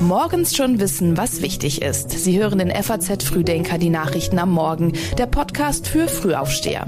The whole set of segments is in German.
Morgens schon wissen, was wichtig ist. Sie hören den FAZ Frühdenker, die Nachrichten am Morgen, der Podcast für Frühaufsteher.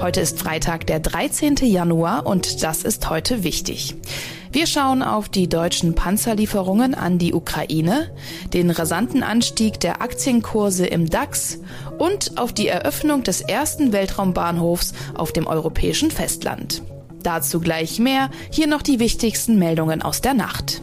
Heute ist Freitag, der 13. Januar und das ist heute wichtig. Wir schauen auf die deutschen Panzerlieferungen an die Ukraine, den rasanten Anstieg der Aktienkurse im DAX und auf die Eröffnung des ersten Weltraumbahnhofs auf dem europäischen Festland. Dazu gleich mehr, hier noch die wichtigsten Meldungen aus der Nacht.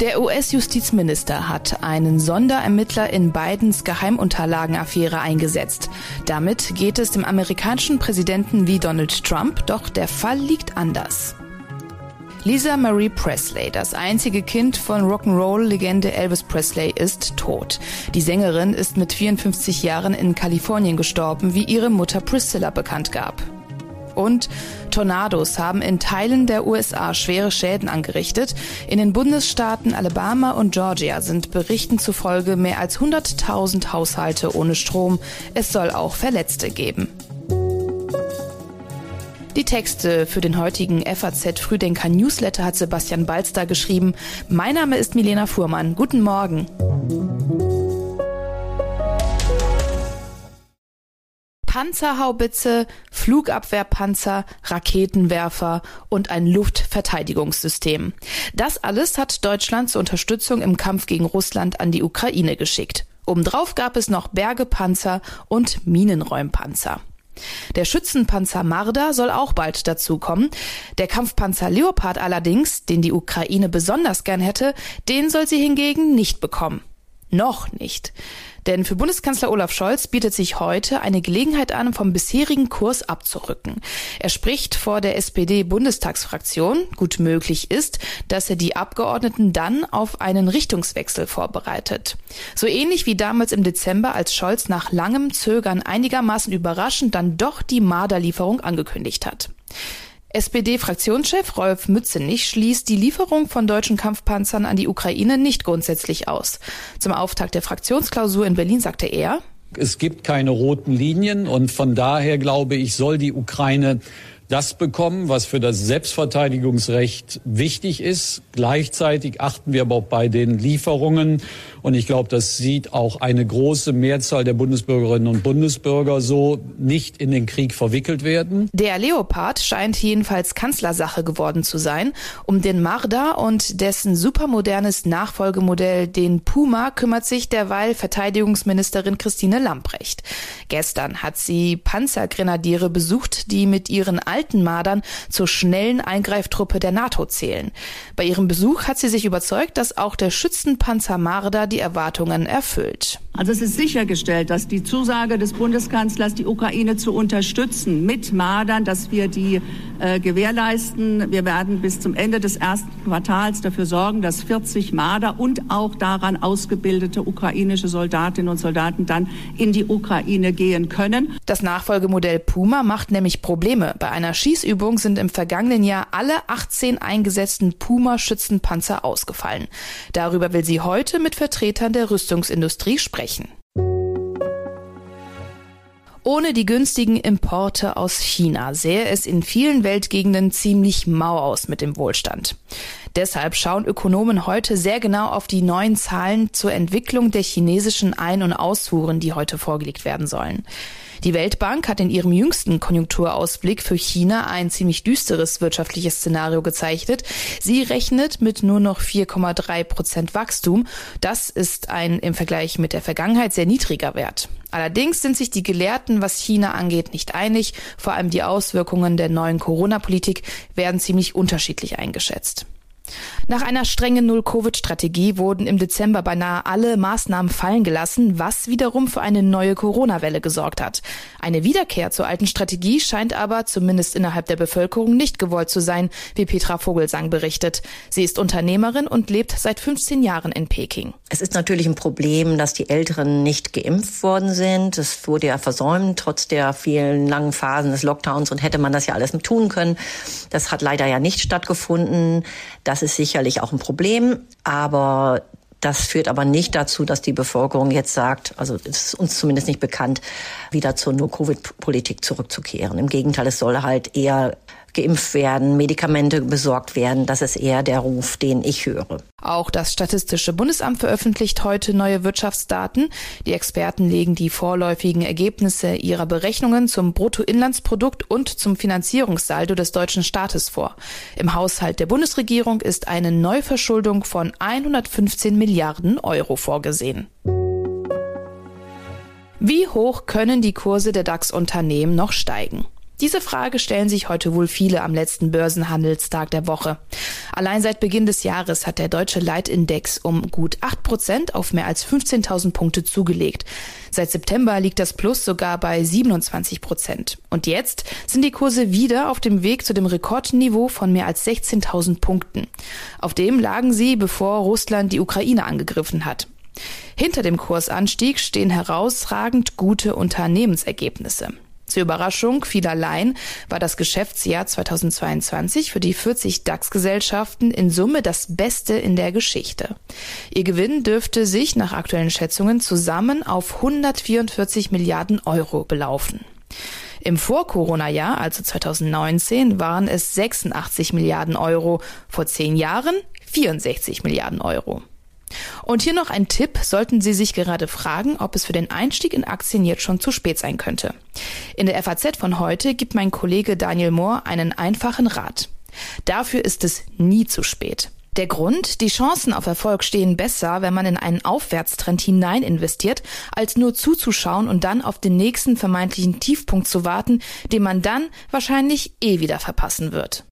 Der US-Justizminister hat einen Sonderermittler in Bidens Geheimunterlagenaffäre eingesetzt. Damit geht es dem amerikanischen Präsidenten wie Donald Trump, doch der Fall liegt anders. Lisa Marie Presley, das einzige Kind von Rock'n'Roll-Legende Elvis Presley, ist tot. Die Sängerin ist mit 54 Jahren in Kalifornien gestorben, wie ihre Mutter Priscilla bekannt gab. Und Tornados haben in Teilen der USA schwere Schäden angerichtet. In den Bundesstaaten Alabama und Georgia sind Berichten zufolge mehr als 100.000 Haushalte ohne Strom. Es soll auch Verletzte geben. Die Texte für den heutigen FAZ Frühdenker Newsletter hat Sebastian Balster geschrieben. Mein Name ist Milena Fuhrmann. Guten Morgen. Panzerhaubitze, Flugabwehrpanzer, Raketenwerfer und ein Luftverteidigungssystem. Das alles hat Deutschland zur Unterstützung im Kampf gegen Russland an die Ukraine geschickt. Obendrauf gab es noch Bergepanzer und Minenräumpanzer. Der Schützenpanzer Marder soll auch bald dazukommen. Der Kampfpanzer Leopard allerdings, den die Ukraine besonders gern hätte, den soll sie hingegen nicht bekommen. Noch nicht. Denn für Bundeskanzler Olaf Scholz bietet sich heute eine Gelegenheit an, vom bisherigen Kurs abzurücken. Er spricht vor der SPD-Bundestagsfraktion. Gut möglich ist, dass er die Abgeordneten dann auf einen Richtungswechsel vorbereitet. So ähnlich wie damals im Dezember, als Scholz nach langem Zögern einigermaßen überraschend dann doch die Marderlieferung angekündigt hat. SPD-Fraktionschef Rolf Mützenich schließt die Lieferung von deutschen Kampfpanzern an die Ukraine nicht grundsätzlich aus. Zum Auftakt der Fraktionsklausur in Berlin sagte er, es gibt keine roten Linien und von daher glaube ich, soll die Ukraine das bekommen, was für das Selbstverteidigungsrecht wichtig ist. Gleichzeitig achten wir aber auch bei den Lieferungen und ich glaube, das sieht auch eine große Mehrzahl der Bundesbürgerinnen und Bundesbürger so, nicht in den Krieg verwickelt werden. Der Leopard scheint jedenfalls Kanzlersache geworden zu sein. Um den Marder und dessen supermodernes Nachfolgemodell, den Puma, kümmert sich derweil Verteidigungsministerin Christine Lamprecht. Gestern hat sie Panzergrenadiere besucht, die mit ihren Mardern zur schnellen Eingreiftruppe der NATO zählen. Bei ihrem Besuch hat sie sich überzeugt, dass auch der Schützenpanzer Marder die Erwartungen erfüllt. Also es ist sichergestellt, dass die Zusage des Bundeskanzlers, die Ukraine zu unterstützen mit Mardern, dass wir die äh, gewährleisten. Wir werden bis zum Ende des ersten Quartals dafür sorgen, dass 40 Marder und auch daran ausgebildete ukrainische Soldatinnen und Soldaten dann in die Ukraine gehen können. Das Nachfolgemodell Puma macht nämlich Probleme. Bei einer Schießübung sind im vergangenen Jahr alle 18 eingesetzten Puma-Schützenpanzer ausgefallen. Darüber will sie heute mit Vertretern der Rüstungsindustrie sprechen. Ohne die günstigen Importe aus China sähe es in vielen Weltgegenden ziemlich mau aus mit dem Wohlstand. Deshalb schauen Ökonomen heute sehr genau auf die neuen Zahlen zur Entwicklung der chinesischen Ein- und Ausfuhren, die heute vorgelegt werden sollen. Die Weltbank hat in ihrem jüngsten Konjunkturausblick für China ein ziemlich düsteres wirtschaftliches Szenario gezeichnet. Sie rechnet mit nur noch 4,3 Prozent Wachstum. Das ist ein im Vergleich mit der Vergangenheit sehr niedriger Wert. Allerdings sind sich die Gelehrten, was China angeht, nicht einig. Vor allem die Auswirkungen der neuen Corona-Politik werden ziemlich unterschiedlich eingeschätzt. Nach einer strengen Null-Covid-Strategie wurden im Dezember beinahe alle Maßnahmen fallen gelassen, was wiederum für eine neue Corona-Welle gesorgt hat. Eine Wiederkehr zur alten Strategie scheint aber zumindest innerhalb der Bevölkerung nicht gewollt zu sein, wie Petra Vogelsang berichtet. Sie ist Unternehmerin und lebt seit 15 Jahren in Peking. Es ist natürlich ein Problem, dass die Älteren nicht geimpft worden sind. Es wurde ja versäumt, trotz der vielen langen Phasen des Lockdowns und hätte man das ja alles tun können. Das hat leider ja nicht stattgefunden. Das ist sicherlich auch ein Problem, aber das führt aber nicht dazu, dass die Bevölkerung jetzt sagt, also es ist uns zumindest nicht bekannt, wieder zur No-Covid-Politik zurückzukehren. Im Gegenteil, es soll halt eher geimpft werden, Medikamente besorgt werden. Das ist eher der Ruf, den ich höre. Auch das Statistische Bundesamt veröffentlicht heute neue Wirtschaftsdaten. Die Experten legen die vorläufigen Ergebnisse ihrer Berechnungen zum Bruttoinlandsprodukt und zum Finanzierungssaldo des deutschen Staates vor. Im Haushalt der Bundesregierung ist eine Neuverschuldung von 115 Milliarden Euro vorgesehen. Wie hoch können die Kurse der DAX-Unternehmen noch steigen? Diese Frage stellen sich heute wohl viele am letzten Börsenhandelstag der Woche. Allein seit Beginn des Jahres hat der deutsche Leitindex um gut 8 Prozent auf mehr als 15.000 Punkte zugelegt. Seit September liegt das Plus sogar bei 27 Prozent. Und jetzt sind die Kurse wieder auf dem Weg zu dem Rekordniveau von mehr als 16.000 Punkten. Auf dem lagen sie, bevor Russland die Ukraine angegriffen hat. Hinter dem Kursanstieg stehen herausragend gute Unternehmensergebnisse. Zur Überraschung vielerlei war das Geschäftsjahr 2022 für die 40 DAX-Gesellschaften in Summe das beste in der Geschichte. Ihr Gewinn dürfte sich nach aktuellen Schätzungen zusammen auf 144 Milliarden Euro belaufen. Im Vor-Corona-Jahr, also 2019, waren es 86 Milliarden Euro, vor zehn Jahren 64 Milliarden Euro. Und hier noch ein Tipp, sollten Sie sich gerade fragen, ob es für den Einstieg in Aktien jetzt schon zu spät sein könnte. In der FAZ von heute gibt mein Kollege Daniel Mohr einen einfachen Rat. Dafür ist es nie zu spät. Der Grund, die Chancen auf Erfolg stehen besser, wenn man in einen Aufwärtstrend hinein investiert, als nur zuzuschauen und dann auf den nächsten vermeintlichen Tiefpunkt zu warten, den man dann wahrscheinlich eh wieder verpassen wird.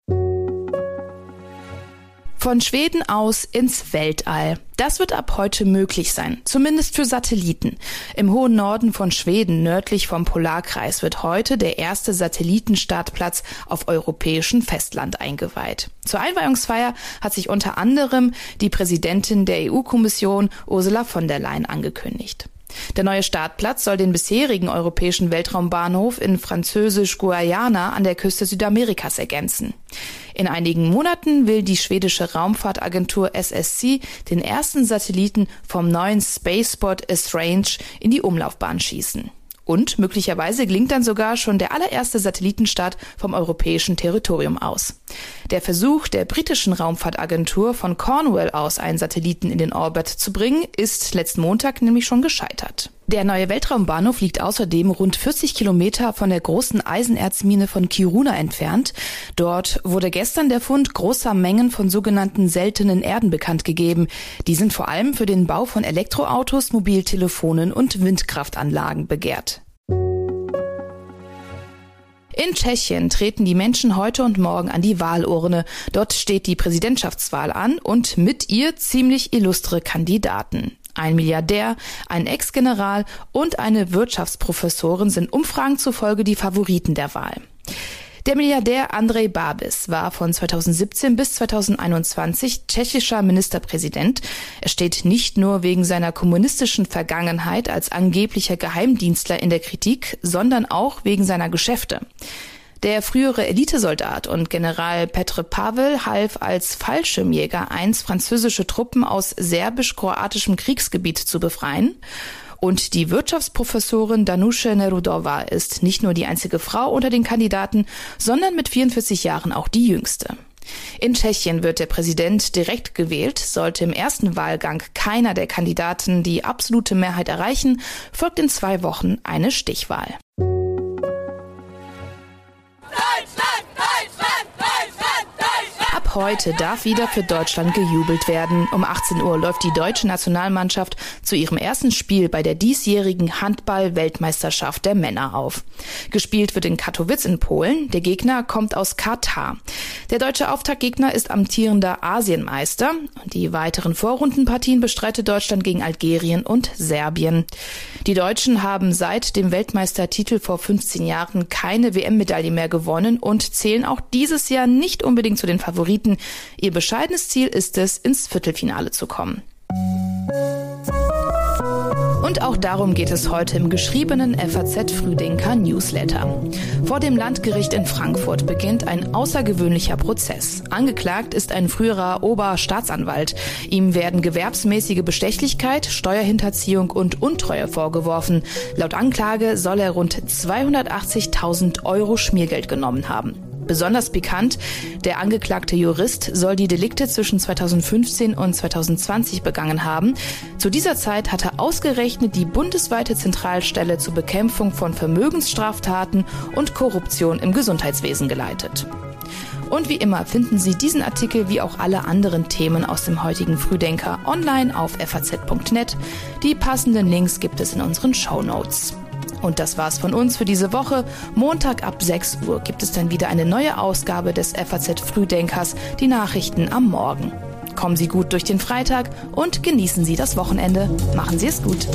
Von Schweden aus ins Weltall. Das wird ab heute möglich sein, zumindest für Satelliten. Im hohen Norden von Schweden, nördlich vom Polarkreis, wird heute der erste Satellitenstartplatz auf europäischem Festland eingeweiht. Zur Einweihungsfeier hat sich unter anderem die Präsidentin der EU-Kommission Ursula von der Leyen angekündigt. Der neue Startplatz soll den bisherigen europäischen Weltraumbahnhof in Französisch-Guayana an der Küste Südamerikas ergänzen. In einigen Monaten will die schwedische Raumfahrtagentur SSC den ersten Satelliten vom neuen Spaceport Esrange in die Umlaufbahn schießen. Und möglicherweise gelingt dann sogar schon der allererste Satellitenstart vom europäischen Territorium aus. Der Versuch der britischen Raumfahrtagentur von Cornwall aus einen Satelliten in den Orbit zu bringen, ist letzten Montag nämlich schon gescheitert. Der neue Weltraumbahnhof liegt außerdem rund 40 Kilometer von der großen Eisenerzmine von Kiruna entfernt. Dort wurde gestern der Fund großer Mengen von sogenannten seltenen Erden bekannt gegeben. Die sind vor allem für den Bau von Elektroautos, Mobiltelefonen und Windkraftanlagen begehrt. In Tschechien treten die Menschen heute und morgen an die Wahlurne. Dort steht die Präsidentschaftswahl an und mit ihr ziemlich illustre Kandidaten. Ein Milliardär, ein Ex-General und eine Wirtschaftsprofessorin sind Umfragen zufolge die Favoriten der Wahl. Der Milliardär Andrej Babis war von 2017 bis 2021 tschechischer Ministerpräsident. Er steht nicht nur wegen seiner kommunistischen Vergangenheit als angeblicher Geheimdienstler in der Kritik, sondern auch wegen seiner Geschäfte. Der frühere Elitesoldat und General Petr Pavel half als Fallschirmjäger einst französische Truppen aus serbisch-kroatischem Kriegsgebiet zu befreien. Und die Wirtschaftsprofessorin Danusche Nerudova ist nicht nur die einzige Frau unter den Kandidaten, sondern mit 44 Jahren auch die jüngste. In Tschechien wird der Präsident direkt gewählt. Sollte im ersten Wahlgang keiner der Kandidaten die absolute Mehrheit erreichen, folgt in zwei Wochen eine Stichwahl. Heute darf wieder für Deutschland gejubelt werden. Um 18 Uhr läuft die deutsche Nationalmannschaft zu ihrem ersten Spiel bei der diesjährigen Handball-Weltmeisterschaft der Männer auf. Gespielt wird in Katowice in Polen. Der Gegner kommt aus Katar. Der deutsche Auftaktgegner ist amtierender Asienmeister. Die weiteren Vorrundenpartien bestreitet Deutschland gegen Algerien und Serbien. Die Deutschen haben seit dem Weltmeistertitel vor 15 Jahren keine WM-Medaille mehr gewonnen und zählen auch dieses Jahr nicht unbedingt zu den Favoriten Favoriten. Ihr bescheidenes Ziel ist es, ins Viertelfinale zu kommen. Und auch darum geht es heute im geschriebenen FAZ Früdenker Newsletter. Vor dem Landgericht in Frankfurt beginnt ein außergewöhnlicher Prozess. Angeklagt ist ein früherer Oberstaatsanwalt. Ihm werden gewerbsmäßige Bestechlichkeit, Steuerhinterziehung und Untreue vorgeworfen. Laut Anklage soll er rund 280.000 Euro Schmiergeld genommen haben. Besonders bekannt, der angeklagte Jurist soll die Delikte zwischen 2015 und 2020 begangen haben. Zu dieser Zeit hat er ausgerechnet die bundesweite Zentralstelle zur Bekämpfung von Vermögensstraftaten und Korruption im Gesundheitswesen geleitet. Und wie immer finden Sie diesen Artikel wie auch alle anderen Themen aus dem heutigen Frühdenker online auf faz.net. Die passenden Links gibt es in unseren Show Notes. Und das war's von uns für diese Woche. Montag ab 6 Uhr gibt es dann wieder eine neue Ausgabe des FAZ Frühdenkers, die Nachrichten am Morgen. Kommen Sie gut durch den Freitag und genießen Sie das Wochenende. Machen Sie es gut.